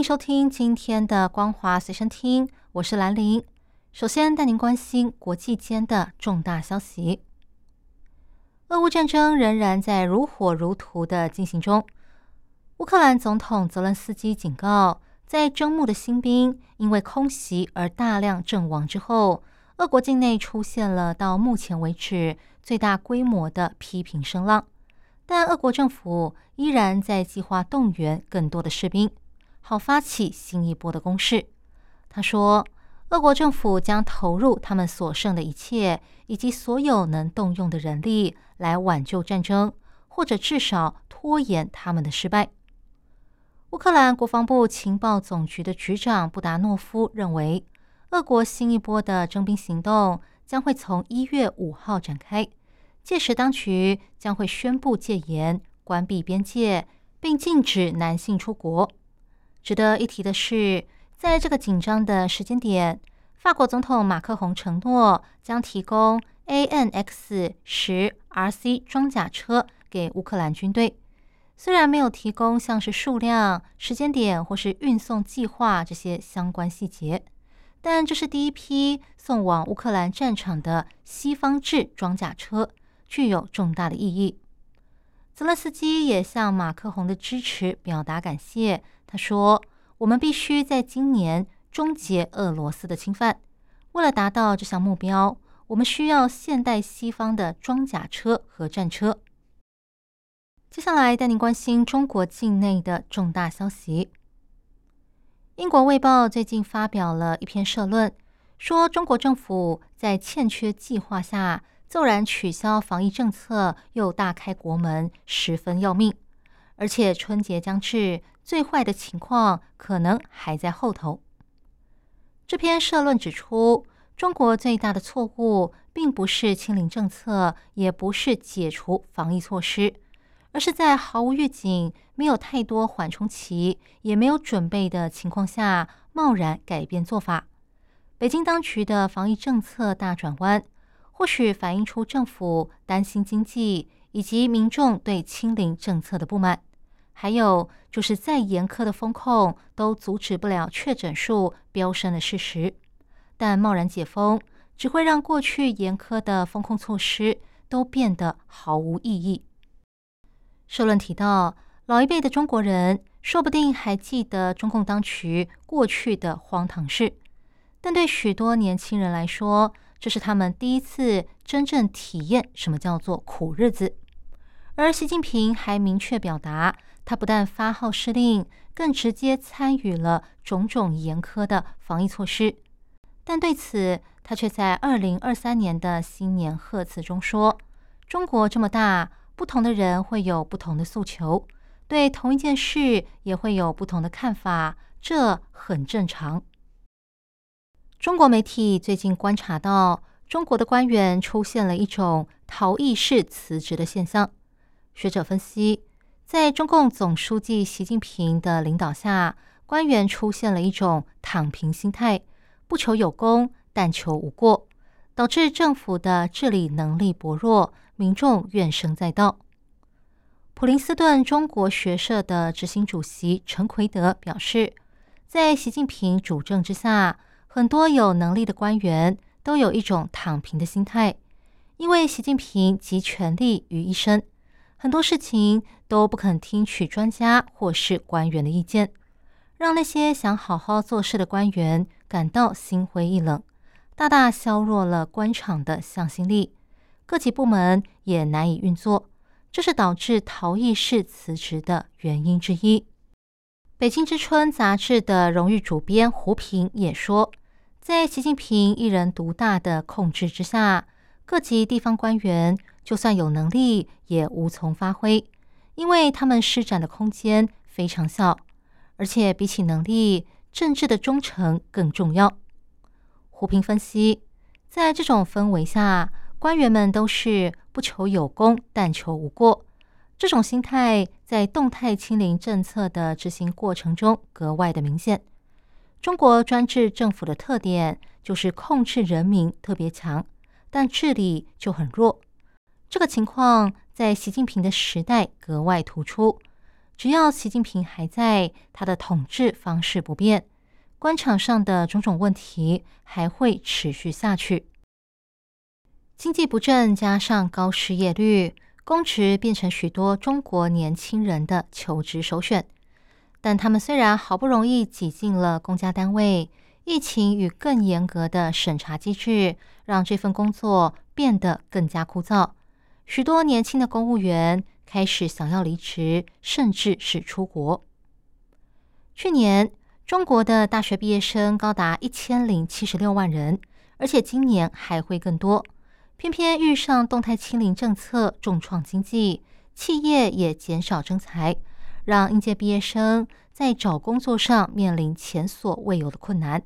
迎收听今天的《光华随身听》，我是兰玲。首先带您关心国际间的重大消息。俄乌战争仍然在如火如荼的进行中。乌克兰总统泽伦斯基警告，在征募的新兵因为空袭而大量阵亡之后，俄国境内出现了到目前为止最大规模的批评声浪。但俄国政府依然在计划动员更多的士兵，好发起新一波的攻势。他说。俄国政府将投入他们所剩的一切，以及所有能动用的人力，来挽救战争，或者至少拖延他们的失败。乌克兰国防部情报总局的局长布达诺夫认为，俄国新一波的征兵行动将会从一月五号展开，届时当局将会宣布戒严、关闭边界，并禁止男性出国。值得一提的是。在这个紧张的时间点，法国总统马克宏承诺将提供 ANX 十 RC 装甲车给乌克兰军队。虽然没有提供像是数量、时间点或是运送计划这些相关细节，但这是第一批送往乌克兰战场的西方制装甲车，具有重大的意义。泽勒斯基也向马克宏的支持表达感谢，他说。我们必须在今年终结俄罗斯的侵犯。为了达到这项目标，我们需要现代西方的装甲车和战车。接下来带您关心中国境内的重大消息。英国《卫报》最近发表了一篇社论，说中国政府在欠缺计划下骤然取消防疫政策，又大开国门，十分要命。而且春节将至。最坏的情况可能还在后头。这篇社论指出，中国最大的错误并不是清零政策，也不是解除防疫措施，而是在毫无预警、没有太多缓冲期、也没有准备的情况下，贸然改变做法。北京当局的防疫政策大转弯，或许反映出政府担心经济以及民众对清零政策的不满。还有就是再严苛的风控都阻止不了确诊数飙升的事实，但贸然解封只会让过去严苛的风控措施都变得毫无意义。社论提到，老一辈的中国人说不定还记得中共当局过去的荒唐事，但对许多年轻人来说，这是他们第一次真正体验什么叫做苦日子。而习近平还明确表达。他不但发号施令，更直接参与了种种严苛的防疫措施。但对此，他却在二零二三年的新年贺词中说：“中国这么大，不同的人会有不同的诉求，对同一件事也会有不同的看法，这很正常。”中国媒体最近观察到，中国的官员出现了一种逃逸式辞职的现象。学者分析。在中共总书记习近平的领导下，官员出现了一种躺平心态，不求有功，但求无过，导致政府的治理能力薄弱，民众怨声载道。普林斯顿中国学社的执行主席陈奎德表示，在习近平主政之下，很多有能力的官员都有一种躺平的心态，因为习近平集权力于一身。很多事情都不肯听取专家或是官员的意见，让那些想好好做事的官员感到心灰意冷，大大削弱了官场的向心力。各级部门也难以运作，这是导致逃逸式辞职的原因之一。《北京之春》杂志的荣誉主编胡平也说，在习近平一人独大的控制之下，各级地方官员。就算有能力，也无从发挥，因为他们施展的空间非常小，而且比起能力，政治的忠诚更重要。胡平分析，在这种氛围下，官员们都是不求有功，但求无过。这种心态在动态清零政策的执行过程中格外的明显。中国专制政府的特点就是控制人民特别强，但治理就很弱。这个情况在习近平的时代格外突出。只要习近平还在，他的统治方式不变，官场上的种种问题还会持续下去。经济不振加上高失业率。公职变成许多中国年轻人的求职首选，但他们虽然好不容易挤进了公家单位，疫情与更严格的审查机制让这份工作变得更加枯燥。许多年轻的公务员开始想要离职，甚至是出国。去年中国的大学毕业生高达一千零七十六万人，而且今年还会更多。偏偏遇上动态清零政策重创经济，企业也减少征才，让应届毕业生在找工作上面临前所未有的困难。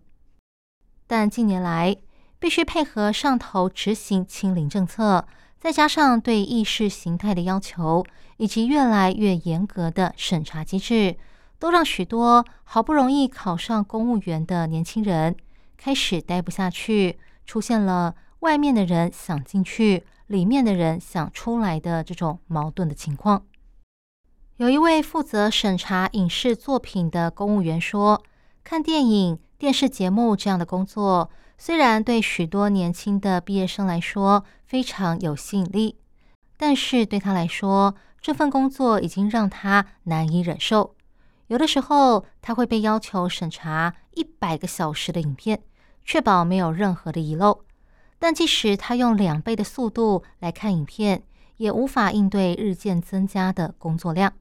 但近年来，必须配合上头执行清零政策，再加上对意识形态的要求，以及越来越严格的审查机制，都让许多好不容易考上公务员的年轻人开始待不下去，出现了。外面的人想进去，里面的人想出来的这种矛盾的情况。有一位负责审查影视作品的公务员说：“看电影、电视节目这样的工作，虽然对许多年轻的毕业生来说非常有吸引力，但是对他来说，这份工作已经让他难以忍受。有的时候，他会被要求审查一百个小时的影片，确保没有任何的遗漏。”但即使他用两倍的速度来看影片，也无法应对日渐增加的工作量。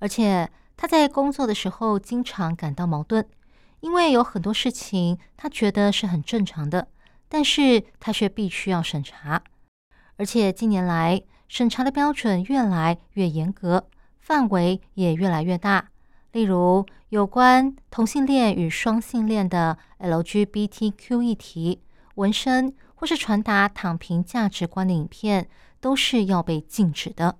而且他在工作的时候经常感到矛盾，因为有很多事情他觉得是很正常的，但是他却必须要审查。而且近年来审查的标准越来越严格，范围也越来越大。例如，有关同性恋与双性恋的 LGBTQ 议题、纹身。或是传达躺平价值观的影片，都是要被禁止的。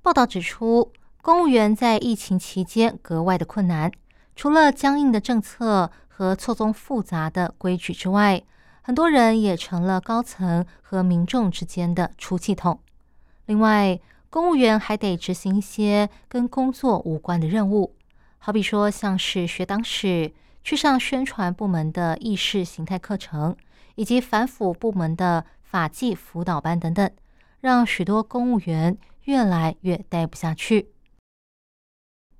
报道指出，公务员在疫情期间格外的困难，除了僵硬的政策和错综复杂的规矩之外，很多人也成了高层和民众之间的出气筒。另外，公务员还得执行一些跟工作无关的任务，好比说像是学党史、去上宣传部门的意识形态课程。以及反腐部门的法纪辅导班等等，让许多公务员越来越待不下去。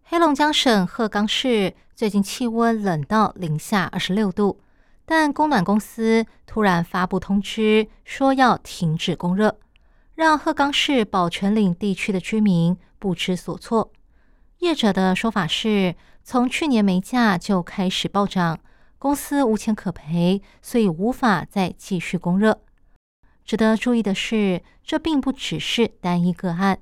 黑龙江省鹤岗市最近气温冷到零下二十六度，但供暖公司突然发布通知，说要停止供热，让鹤岗市宝泉岭地区的居民不知所措。业者的说法是，从去年煤价就开始暴涨。公司无钱可赔，所以无法再继续供热。值得注意的是，这并不只是单一个案。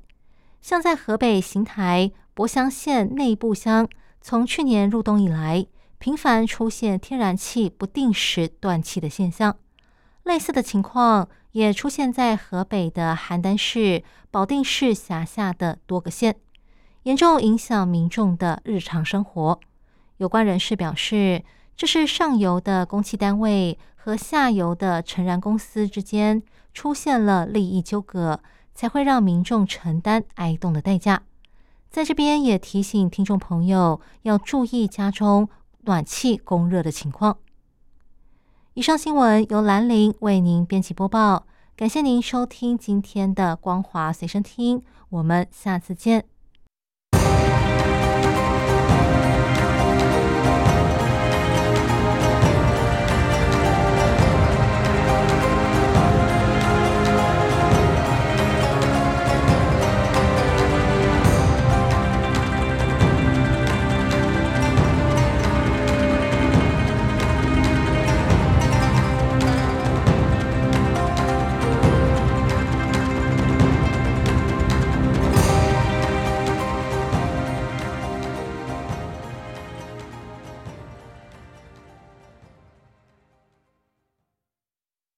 像在河北邢台博乡县内部乡，从去年入冬以来，频繁出现天然气不定时断气的现象。类似的情况也出现在河北的邯郸市、保定市辖下的多个县，严重影响民众的日常生活。有关人士表示。这是上游的供气单位和下游的成燃公司之间出现了利益纠葛，才会让民众承担挨冻的代价。在这边也提醒听众朋友要注意家中暖气供热的情况。以上新闻由兰陵为您编辑播报，感谢您收听今天的光华随身听，我们下次见。